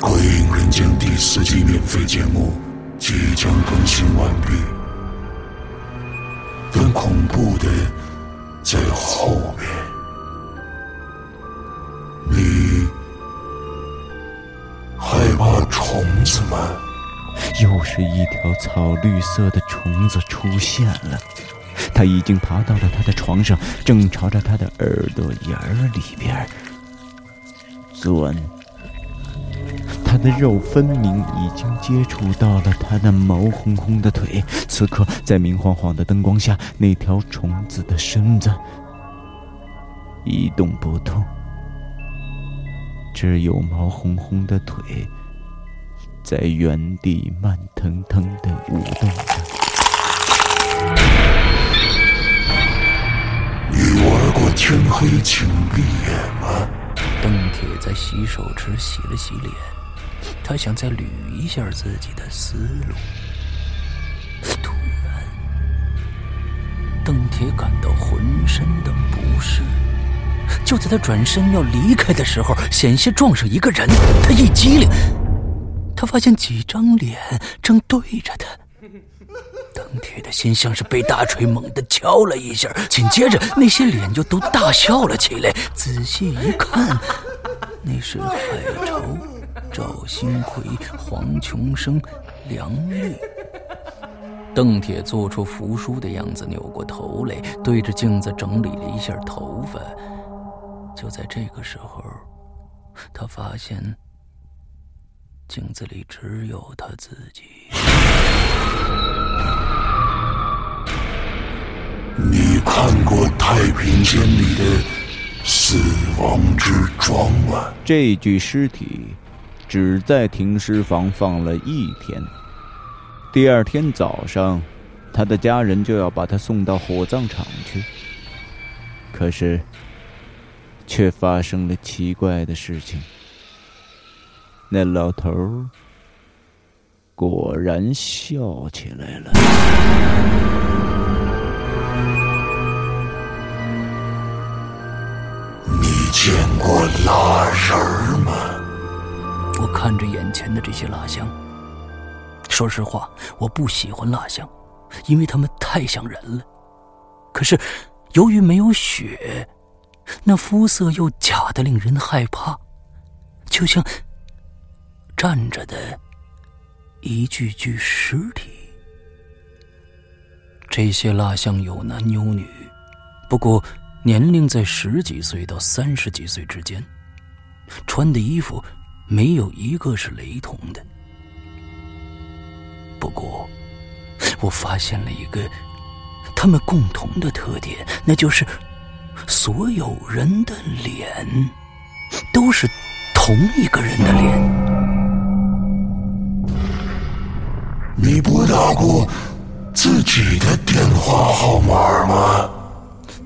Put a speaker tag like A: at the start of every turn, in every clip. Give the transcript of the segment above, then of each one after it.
A: 鬼影人间》第四季免费节目即将更新完毕，更恐怖的在后面。你害怕虫子吗？
B: 又是一条草绿色的虫子出现了，它已经爬到了他的床上，正朝着他的耳朵眼儿里边钻。他的肉分明已经接触到了他那毛烘烘的腿，此刻在明晃晃的灯光下，那条虫子的身子一动不动，只有毛烘烘的腿在原地慢腾腾的舞动着。
A: 你玩过天黑请闭眼吗？
C: 邓铁在洗手池洗了洗脸。他想再捋一下自己的思路，突然，邓铁感到浑身的不适。就在他转身要离开的时候，险些撞上一个人。他一激灵，他发现几张脸正对着他。邓铁的心像是被大锤猛地敲了一下，紧接着那些脸就都大笑了起来。仔细一看，那是海潮。赵新奎、黄琼生、梁玉。邓铁做出服输的样子，扭过头来，对着镜子整理了一下头发。就在这个时候，他发现镜子里只有他自己。
A: 你看过《太平间》里的死亡之庄吗？
B: 这具尸体。只在停尸房放了一天。第二天早上，他的家人就要把他送到火葬场去。可是，却发生了奇怪的事情。那老头儿果然笑起来了。
A: 你见过蜡人吗？
C: 看着眼前的这些蜡像，说实话，我不喜欢蜡像，因为他们太像人了。可是，由于没有血，那肤色又假的令人害怕，就像站着的一具具尸体。这些蜡像有男有女，不过年龄在十几岁到三十几岁之间，穿的衣服。没有一个是雷同的。不过，我发现了一个他们共同的特点，那就是所有人的脸都是同一个人的脸。
A: 你拨打过自己的电话号码吗？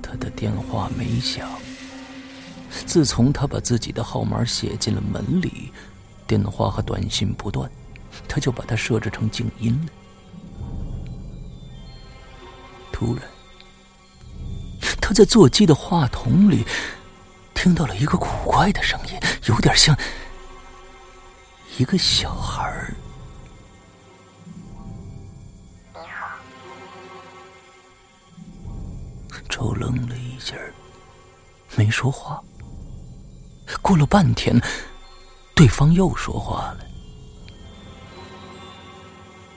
C: 他的电话没响。自从他把自己的号码写进了门里，电话和短信不断，他就把它设置成静音了。突然，他在座机的话筒里听到了一个古怪的声音，有点像一个小孩儿。
D: 你好。
C: 周愣了一下，没说话。过了半天，对方又说话了：“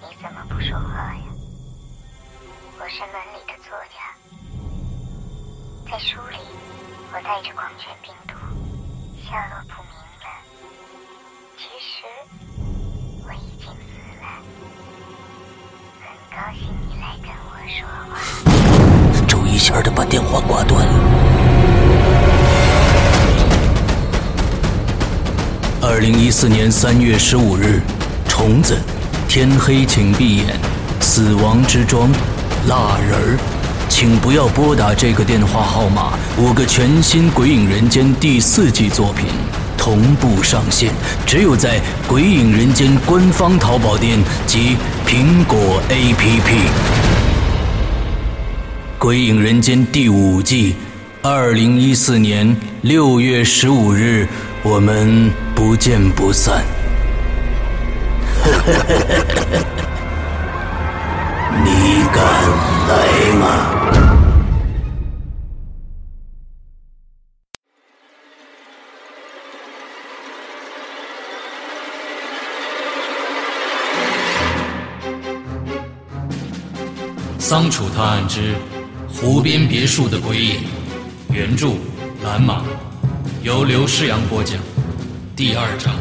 D: 你怎么不说话呀？我是门里的作家，在书里我带着狂犬病毒，下落不明了。其实我已经死了。很高兴你来跟我说话。”
C: 周一下的把电话挂断了。二零一四年三月十五日，虫子，天黑请闭眼，死亡之庄，蜡人儿，请不要拨打这个电话号码。五个全新《鬼影人间》第四季作品同步上线，只有在《鬼影人间》官方淘宝店及苹果 APP。《鬼影人间》第五季，二零一四年六月十五日，我们不见不散。
E: 你敢来吗？
C: 桑楚探案之湖边别墅的鬼影，原著蓝马，由刘诗阳播讲，第二章。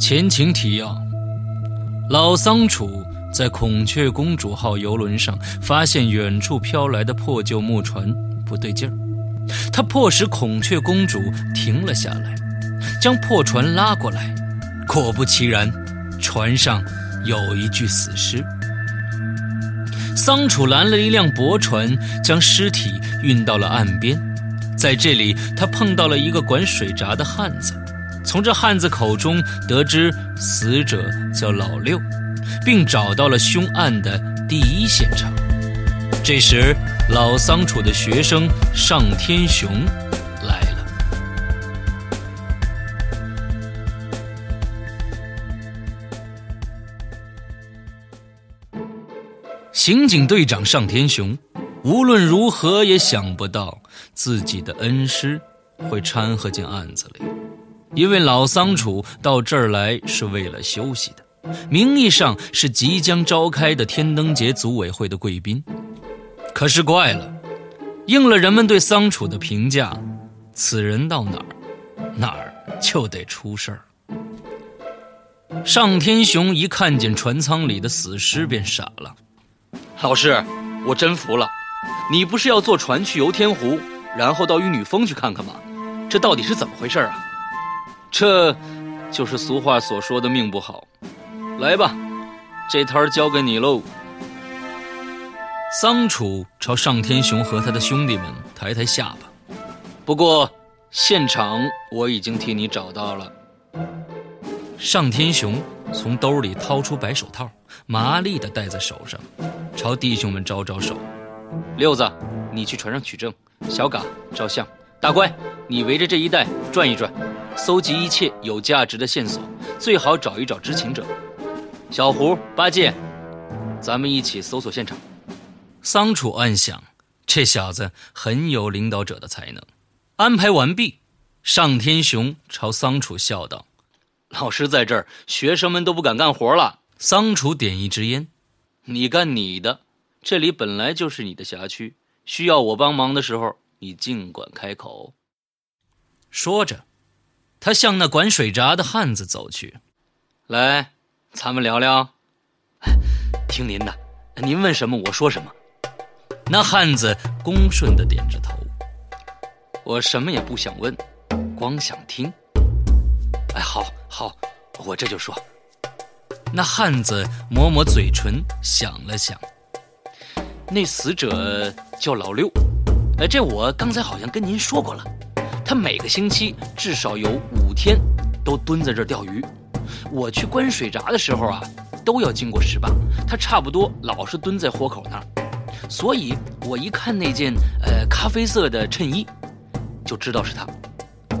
C: 前情提要：老桑楚在孔雀公主号游轮上发现远处飘来的破旧木船不对劲儿，他迫使孔雀公主停了下来，将破船拉过来。果不其然，船上有一具死尸。桑楚拦了一辆驳船，将尸体运到了岸边，在这里他碰到了一个管水闸的汉子。从这汉子口中得知死者叫老六，并找到了凶案的第一现场。这时，老桑楚的学生尚天雄来了。刑警队长尚天雄无论如何也想不到自己的恩师会掺和进案子里。因为老桑楚到这儿来是为了休息的，名义上是即将召开的天灯节组委会的贵宾。可是怪了，应了人们对桑楚的评价，此人到哪儿，哪儿就得出事儿。尚天雄一看见船舱里的死尸，便傻了。
F: 老师，我真服了，你不是要坐船去游天湖，然后到玉女峰去看看吗？这到底是怎么回事啊？
C: 这，就是俗话所说的命不好。来吧，这摊儿交给你喽。桑楚朝上天雄和他的兄弟们抬抬下巴。不过，现场我已经替你找到了。上天雄从兜里掏出白手套，麻利的戴在手上，朝弟兄们招招手。六子，你去船上取证；小嘎照相；大乖，你围着这一带转一转。搜集一切有价值的线索，最好找一找知情者。小胡、八戒，咱们一起搜索现场。桑楚暗想，这小子很有领导者的才能。安排完毕，尚天雄朝桑楚笑道：“
F: 老师在这儿，学生们都不敢干活了。”
C: 桑楚点一支烟：“你干你的，这里本来就是你的辖区，需要我帮忙的时候，你尽管开口。”说着。他向那管水闸的汉子走去，来，咱们聊聊。
F: 听您的，您问什么我说什么。
C: 那汉子恭顺的点着头。我什么也不想问，光想听。
F: 哎，好，好，我这就说。
C: 那汉子抹抹嘴唇，想了想。那死者叫老六，呃，这我刚才好像跟您说过了。他每个星期至少有五天都蹲在这钓鱼。我去关水闸的时候啊，都要经过石坝。他差不多老是蹲在豁口那儿，所以我一看那件呃咖啡色的衬衣，就知道是他。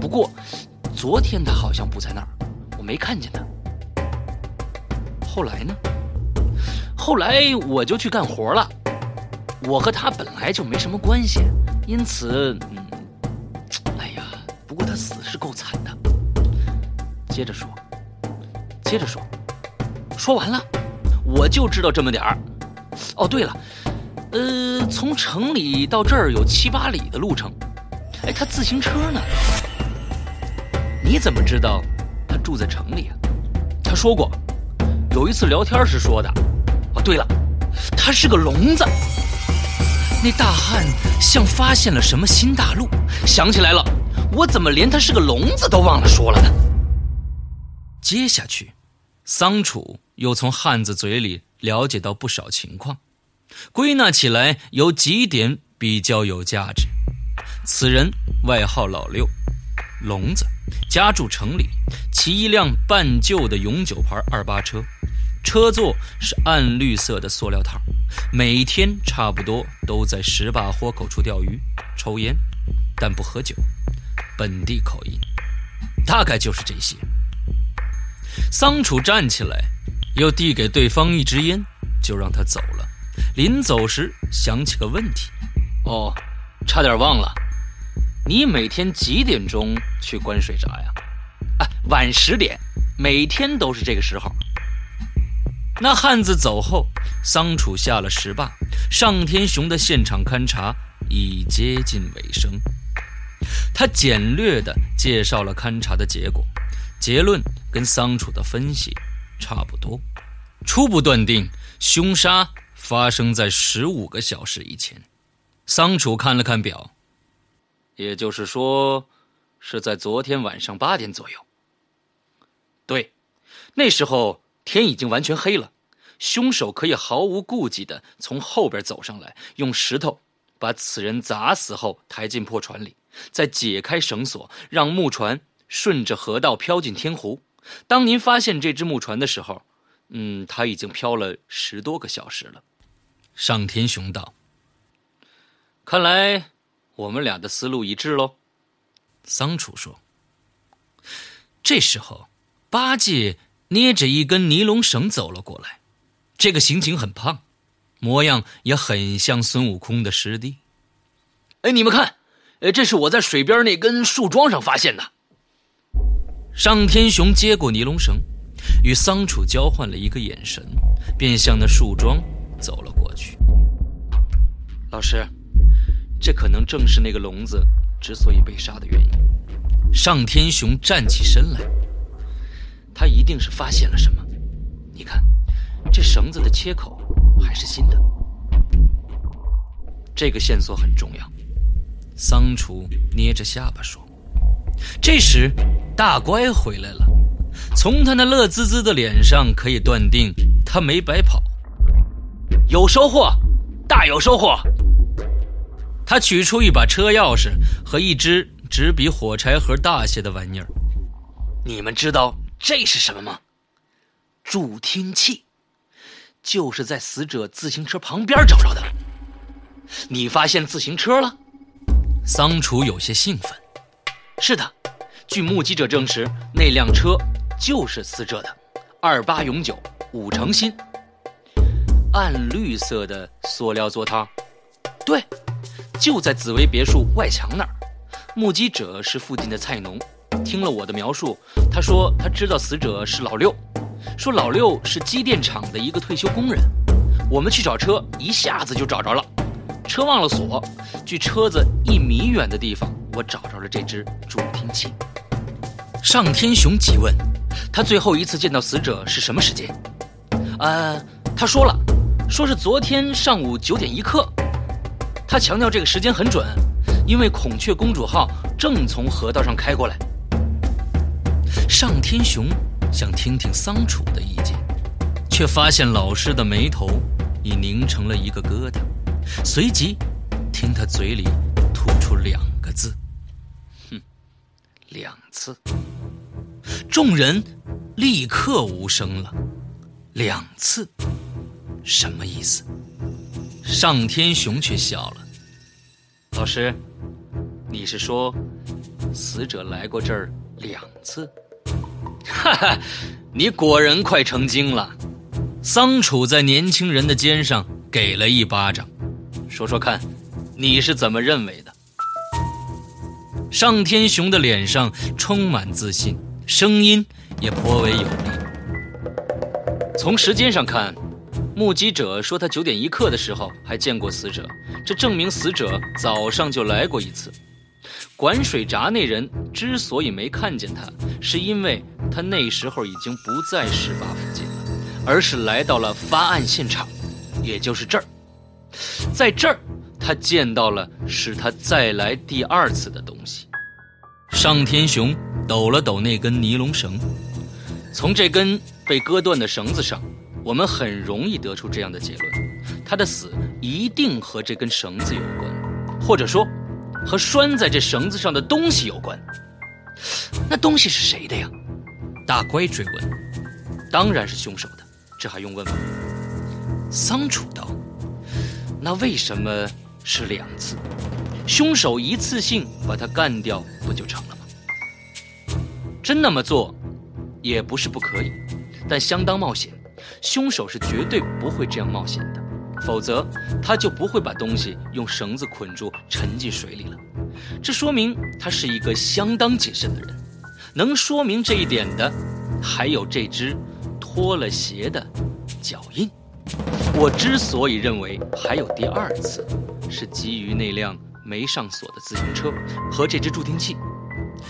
C: 不过昨天他好像不在那儿，我没看见他。后来呢？后来我就去干活了。我和他本来就没什么关系，因此。嗯，哎呀不过他死是够惨的。接着说，接着说，说完了，我就知道这么点儿。哦，对了，呃，从城里到这儿有七八里的路程，哎，他自行车呢？你怎么知道他住在城里啊？他说过，有一次聊天时说的。哦，对了，他是个聋子。那大汉像发现了什么新大陆，想起来了，我怎么连他是个聋子都忘了说了呢？接下去，桑楚又从汉子嘴里了解到不少情况，归纳起来有几点比较有价值。此人外号老六，聋子，家住城里，骑一辆半旧的永久牌二八车，车座是暗绿色的塑料套，每天差不多都在石坝豁口处钓鱼、抽烟，但不喝酒，本地口音，大概就是这些。桑楚站起来，又递给对方一支烟，就让他走了。临走时想起个问题，哦，差点忘了。你每天几点钟去关水闸呀？啊，晚十点，每天都是这个时候。那汉子走后，桑楚下了石坝，上天雄的现场勘查已接近尾声。他简略地介绍了勘查的结果，结论跟桑楚的分析差不多，初步断定凶杀发生在十五个小时以前。桑楚看了看表。也就是说，是在昨天晚上八点左右。对，那时候天已经完全黑了，凶手可以毫无顾忌的从后边走上来，用石头把此人砸死后抬进破船里，再解开绳索，让木船顺着河道飘进天湖。当您发现这只木船的时候，嗯，它已经漂了十多个小时了。上天雄道：“看来。”我们俩的思路一致喽，桑楚说。这时候，八戒捏着一根尼龙绳走了过来，这个刑警很胖，模样也很像孙悟空的师弟。哎，你们看，哎，这是我在水边那根树桩上发现的。上天雄接过尼龙绳，与桑楚交换了一个眼神，便向那树桩走了过去。老师。这可能正是那个聋子之所以被杀的原因。尚天雄站起身来，他一定是发现了什么。你看，这绳子的切口还是新的，这个线索很重要。桑楚捏着下巴说。这时，大乖回来了，从他那乐滋滋的脸上可以断定，他没白跑，有收获，大有收获。他取出一把车钥匙和一只只比火柴盒大些的玩意儿。你们知道这是什么吗？助听器，就是在死者自行车旁边找着的。你发现自行车了？桑楚有些兴奋。是的，据目击者证实，那辆车就是死者的，二八永久，五成新，暗绿色的塑料座套。对。就在紫薇别墅外墙那儿，目击者是附近的菜农。听了我的描述，他说他知道死者是老六，说老六是机电厂的一个退休工人。我们去找车，一下子就找着了，车忘了锁。距车子一米远的地方，我找着了这只助听器。上天雄急问：“他最后一次见到死者是什么时间？”呃，他说了，说是昨天上午九点一刻。他强调这个时间很准，因为孔雀公主号正从河道上开过来。上天雄想听听桑楚的意见，却发现老师的眉头已凝成了一个疙瘩，随即听他嘴里吐出两：“，两次。”众人立刻无声了。两次，什么意思？上天雄却笑了。老师，你是说死者来过这儿两次？哈哈，你果然快成精了。桑楚在年轻人的肩上给了一巴掌，说说看，你是怎么认为的？上天雄的脸上充满自信，声音也颇为有力。从时间上看。目击者说，他九点一刻的时候还见过死者，这证明死者早上就来过一次。管水闸那人之所以没看见他，是因为他那时候已经不在十八附近了，而是来到了发案现场，也就是这儿。在这儿，他见到了使他再来第二次的东西。上天雄抖了抖那根尼龙绳，从这根被割断的绳子上，我们很容易得出这样的结论：他的死一定和这根绳子有关，或者说。和拴在这绳子上的东西有关，那东西是谁的呀？大乖追问。当然是凶手的，这还用问吗？桑楚道。那为什么是两次？凶手一次性把他干掉不就成了吗？真那么做，也不是不可以，但相当冒险。凶手是绝对不会这样冒险的。否则，他就不会把东西用绳子捆住沉进水里了。这说明他是一个相当谨慎的人。能说明这一点的，还有这只脱了鞋的脚印。我之所以认为还有第二次，是基于那辆没上锁的自行车和这只助听器。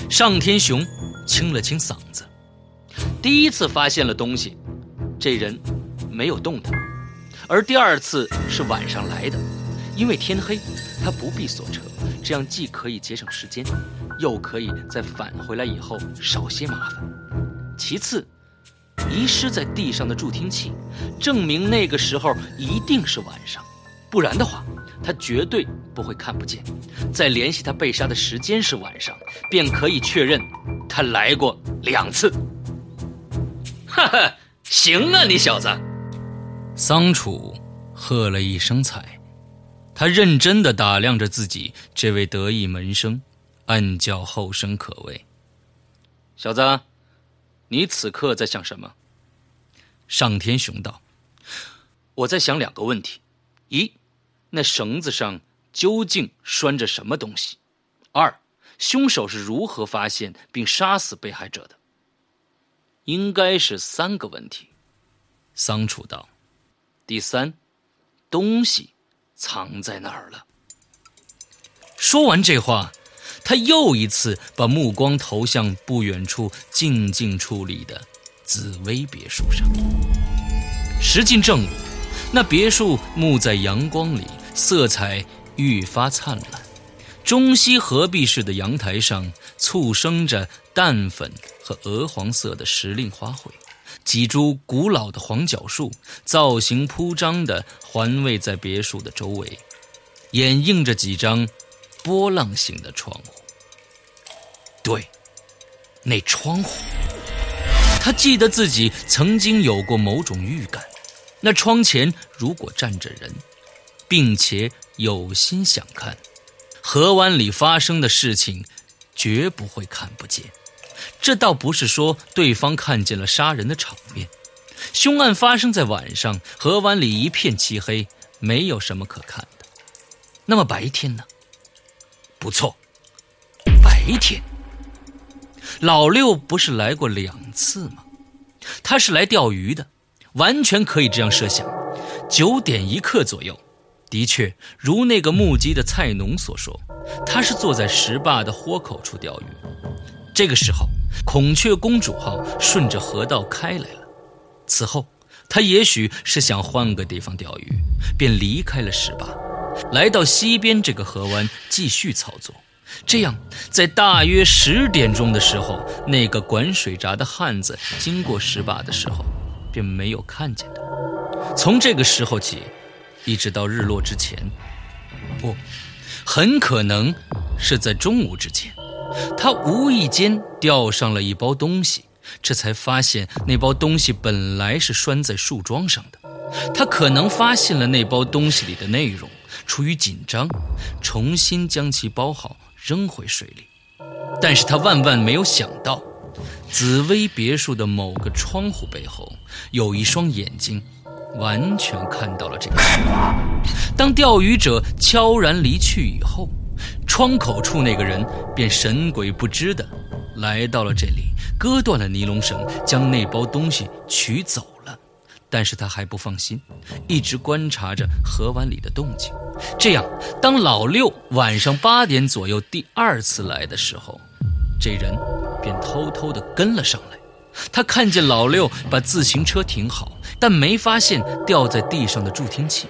C: 上天雄清了清嗓子，第一次发现了东西，这人没有动弹。而第二次是晚上来的，因为天黑，他不必锁车，这样既可以节省时间，又可以在返回来以后少些麻烦。其次，遗失在地上的助听器，证明那个时候一定是晚上，不然的话，他绝对不会看不见。再联系他被杀的时间是晚上，便可以确认他来过两次。哈哈，行啊，你小子！桑楚喝了一声彩，他认真的打量着自己这位得意门生，暗叫后生可畏。小子，你此刻在想什么？上天雄道：“我在想两个问题：一，那绳子上究竟拴着什么东西；二，凶手是如何发现并杀死被害者的？应该是三个问题。”桑楚道。第三，东西藏在哪儿了？说完这话，他又一次把目光投向不远处静静矗立的紫薇别墅上。时近正午，那别墅沐在阳光里，色彩愈发灿烂。中西合璧式的阳台上，簇生着淡粉和鹅黄色的时令花卉。几株古老的黄角树，造型铺张地环卫在别墅的周围，掩映着几张波浪形的窗户。对，那窗户，他记得自己曾经有过某种预感：那窗前如果站着人，并且有心想看，河湾里发生的事情，绝不会看不见。这倒不是说对方看见了杀人的场面，凶案发生在晚上，河湾里一片漆黑，没有什么可看的。那么白天呢？不错，白天。老六不是来过两次吗？他是来钓鱼的，完全可以这样设想。九点一刻左右，的确如那个目击的菜农所说，他是坐在石坝的豁口处钓鱼。这个时候，孔雀公主号顺着河道开来了。此后，他也许是想换个地方钓鱼，便离开了石坝，来到西边这个河湾继续操作。这样，在大约十点钟的时候，那个管水闸的汉子经过石坝的时候，便没有看见他。从这个时候起，一直到日落之前，不，很可能是在中午之前。他无意间钓上了一包东西，这才发现那包东西本来是拴在树桩上的。他可能发现了那包东西里的内容，出于紧张，重新将其包好扔回水里。但是他万万没有想到，紫薇别墅的某个窗户背后有一双眼睛，完全看到了这个情况。当钓鱼者悄然离去以后。窗口处那个人便神鬼不知的来到了这里，割断了尼龙绳，将那包东西取走了，但是他还不放心，一直观察着河湾里的动静。这样，当老六晚上八点左右第二次来的时候，这人便偷偷地跟了上来。他看见老六把自行车停好，但没发现掉在地上的助听器。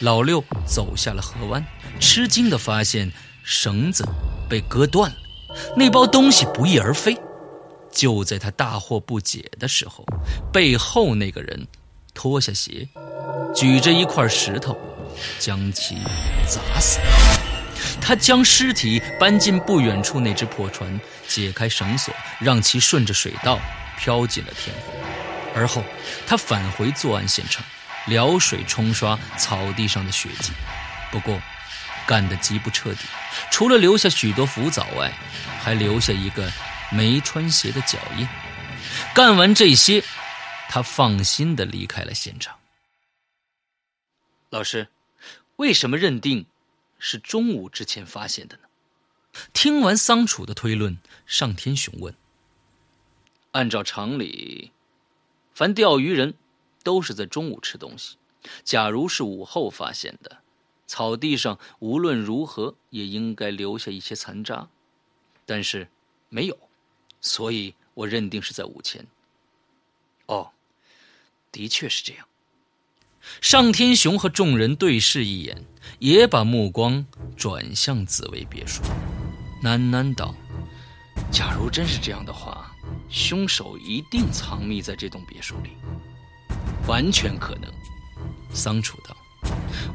C: 老六走下了河湾，吃惊地发现绳子被割断了，那包东西不翼而飞。就在他大惑不解的时候，背后那个人脱下鞋，举着一块石头，将其砸死。他将尸体搬进不远处那只破船，解开绳索，让其顺着水道飘进了天空。而后，他返回作案现场，撩水冲刷草地上的血迹。不过，干得极不彻底，除了留下许多浮藻外，还留下一个。没穿鞋的脚印。干完这些，他放心的离开了现场。老师，为什么认定是中午之前发现的呢？听完桑楚的推论，上天雄问：“按照常理，凡钓鱼人都是在中午吃东西。假如是午后发现的，草地上无论如何也应该留下一些残渣，但是没有。”所以我认定是在午前。哦，的确是这样。尚天雄和众人对视一眼，也把目光转向紫薇别墅，喃喃道：“假如真是这样的话，凶手一定藏匿在这栋别墅里，完全可能。”桑楚道：“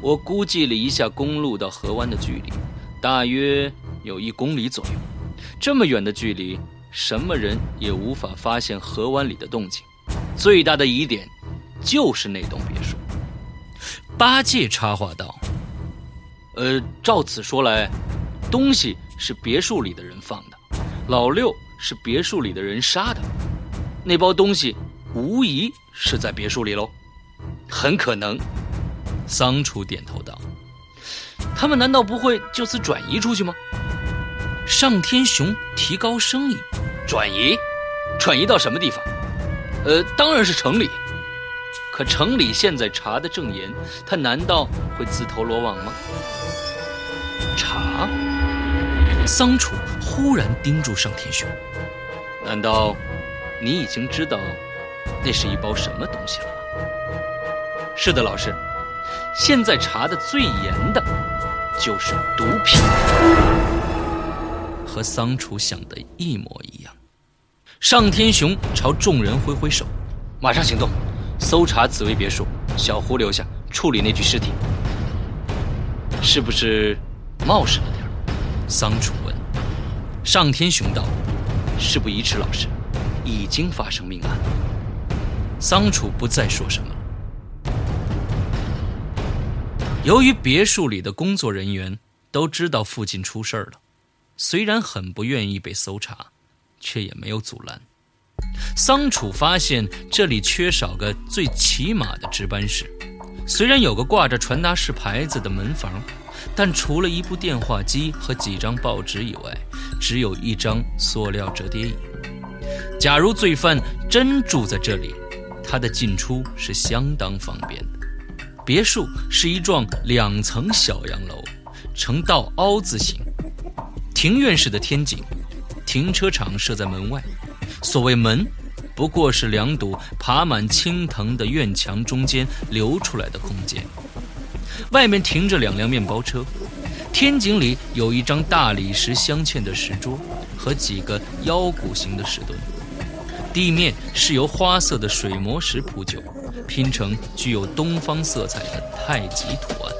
C: 我估计了一下公路到河湾的距离，大约有一公里左右。这么远的距离。”什么人也无法发现河湾里的动静，最大的疑点就是那栋别墅。八戒插话道：“呃，照此说来，东西是别墅里的人放的，老六是别墅里的人杀的，那包东西无疑是在别墅里喽。很可能。”桑楚点头道：“他们难道不会就此转移出去吗？”上天雄提高声音。转移，转移到什么地方？呃，当然是城里。可城里现在查的正严，他难道会自投罗网吗？查？桑楚忽然盯住尚天雄，难道你已经知道那是一包什么东西了吗？是的，老师。现在查的最严的，就是毒品。和桑楚想的一模一样。尚天雄朝众人挥挥手，马上行动，搜查紫薇别墅，小胡留下处理那具尸体。是不是冒失了桑楚问。上天雄道：“事不宜迟，老师，已经发生命案。”桑楚不再说什么了。由于别墅里的工作人员都知道附近出事儿了。虽然很不愿意被搜查，却也没有阻拦。桑楚发现这里缺少个最起码的值班室。虽然有个挂着传达室牌子的门房，但除了一部电话机和几张报纸以外，只有一张塑料折叠椅。假如罪犯真住在这里，他的进出是相当方便的。别墅是一幢两层小洋楼，呈倒凹字形。庭院式的天井，停车场设在门外。所谓门，不过是两堵爬满青藤的院墙中间留出来的空间。外面停着两辆面包车。天井里有一张大理石镶嵌的石桌和几个腰鼓形的石墩。地面是由花色的水磨石铺就，拼成具有东方色彩的太极图案。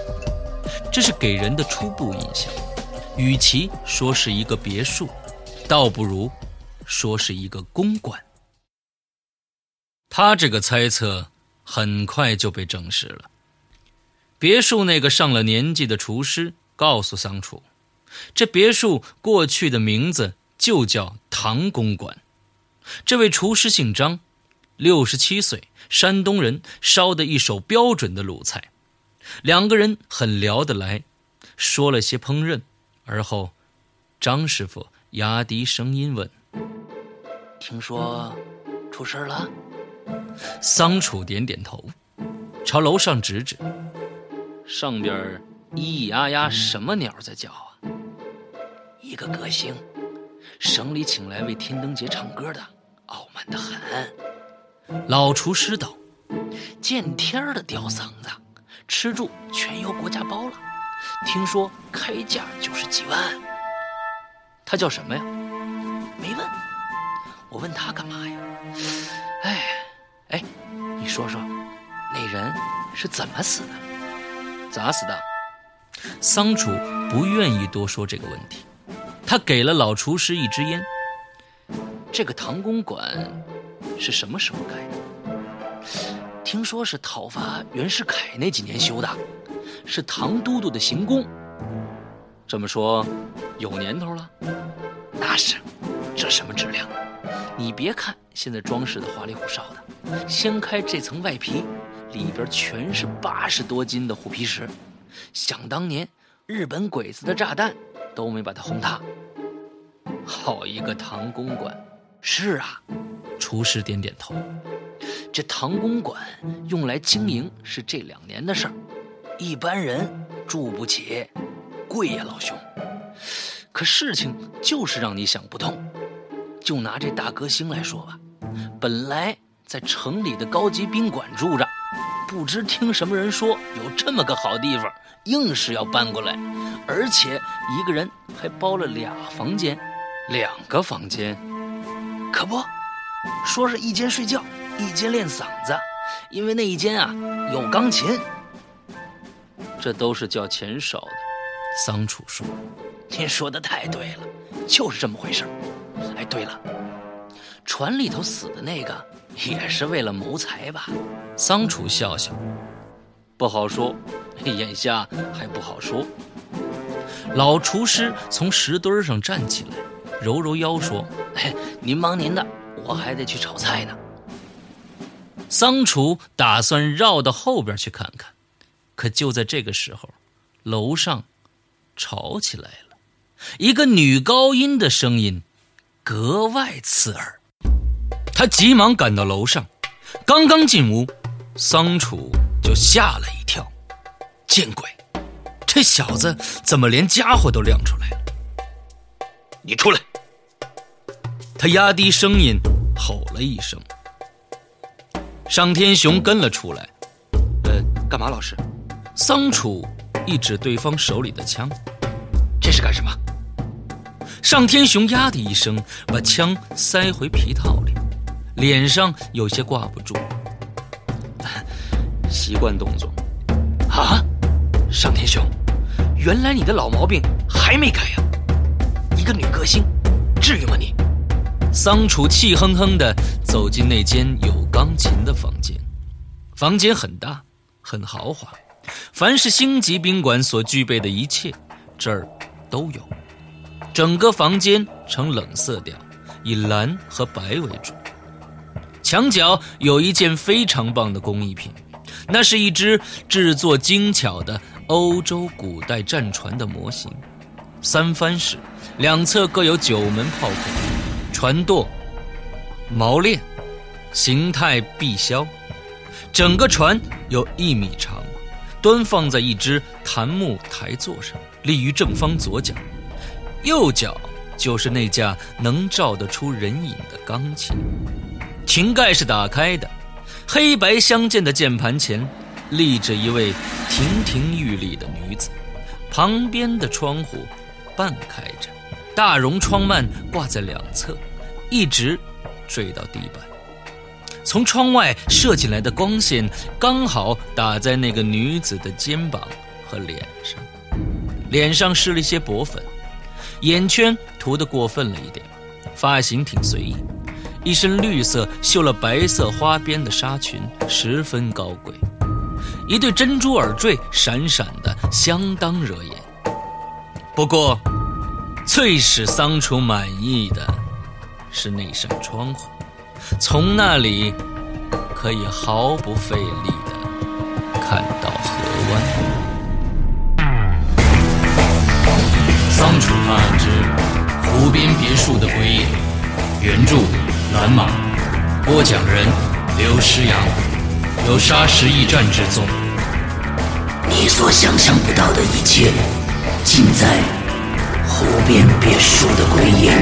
C: 这是给人的初步印象。与其说是一个别墅，倒不如说是一个公馆。他这个猜测很快就被证实了。别墅那个上了年纪的厨师告诉桑楚，这别墅过去的名字就叫唐公馆。这位厨师姓张，六十七岁，山东人，烧的一手标准的鲁菜。两个人很聊得来，说了些烹饪。而后，张师傅压低声音问：“
G: 听说出事了？”
C: 桑楚点点头，朝楼上指指，上边咿咿呀呀什么鸟在叫啊？一个歌星，省里请来为天灯节唱歌的，傲慢的很。老厨师道：“见天儿的吊嗓子，吃住全由国家包了。听说开价就是几万。他叫什么呀？没问。我问他干嘛呀？哎，哎，你说说，那人是怎么死的？砸死的？”桑楚不愿意多说这个问题，他给了老厨师一支烟。这个唐公馆是什么时候盖的？听说是讨伐袁世凯那几年修的，是唐都督的行宫。这么说，有年头了。那是，这什么质量？你别看现在装饰的花里胡哨的，掀开这层外皮，里边全是八十多斤的虎皮石。想当年，日本鬼子的炸弹都没把它轰塌。好一个唐公馆！是啊，厨师点点头。这唐公馆用来经营是这两年的事儿，一般人住不起，贵呀，老兄。可事情就是让你想不通。就拿这大歌星来说吧，本来在城里的高级宾馆住着。不知听什么人说有这么个好地方，硬是要搬过来，而且一个人还包了俩房间，两个房间，可不，说是一间睡觉，一间练嗓子，因为那一间啊有钢琴。这都是叫钱少的。桑楚说：“您说的太对了，就是这么回事哎，对了，船里头死的那个。”也是为了谋财吧？桑楚笑笑，不好说，眼下还不好说。老厨师从石墩上站起来，揉揉腰说：“您忙您的，我还得去炒菜呢。”桑楚打算绕到后边去看看，可就在这个时候，楼上吵起来了，一个女高音的声音格外刺耳。他急忙赶到楼上，刚刚进屋，桑楚就吓了一跳。见鬼，这小子怎么连家伙都亮出来了？你出来！他压低声音吼了一声。尚天雄跟了出来。呃，干嘛，老师？桑楚一指对方手里的枪。这是干什么？尚天雄呀的一声，把枪塞回皮套里。脸上有些挂不住，习惯动作。啊，上天兄，原来你的老毛病还没改呀！一个女歌星，至于吗你？桑楚气哼哼地走进那间有钢琴的房间，房间很大，很豪华，凡是星级宾馆所具备的一切，这儿都有。整个房间呈冷色调，以蓝和白为主。墙角有一件非常棒的工艺品，那是一只制作精巧的欧洲古代战船的模型，三帆式，两侧各有九门炮孔，船舵、锚链，形态碧霄。整个船有一米长，端放在一只檀木台座上，立于正方左角，右角就是那架能照得出人影的钢琴。琴盖是打开的，黑白相间的键盘前立着一位亭亭玉立的女子，旁边的窗户半开着，大绒窗幔挂在两侧，一直坠到地板。从窗外射进来的光线刚好打在那个女子的肩膀和脸上，脸上施了一些薄粉，眼圈涂得过分了一点，发型挺随意。一身绿色绣了白色花边的纱裙，十分高贵。一对珍珠耳坠闪闪的，相当惹眼。不过，最使桑楚满意的是那扇窗户，从那里可以毫不费力的看到河湾。桑楚探案之湖边别墅的鬼影，原著。蓝马，播讲人：
H: 刘诗阳，有沙石驿站之作。
C: 你所想象不到的一切，尽在湖边别墅的归隐。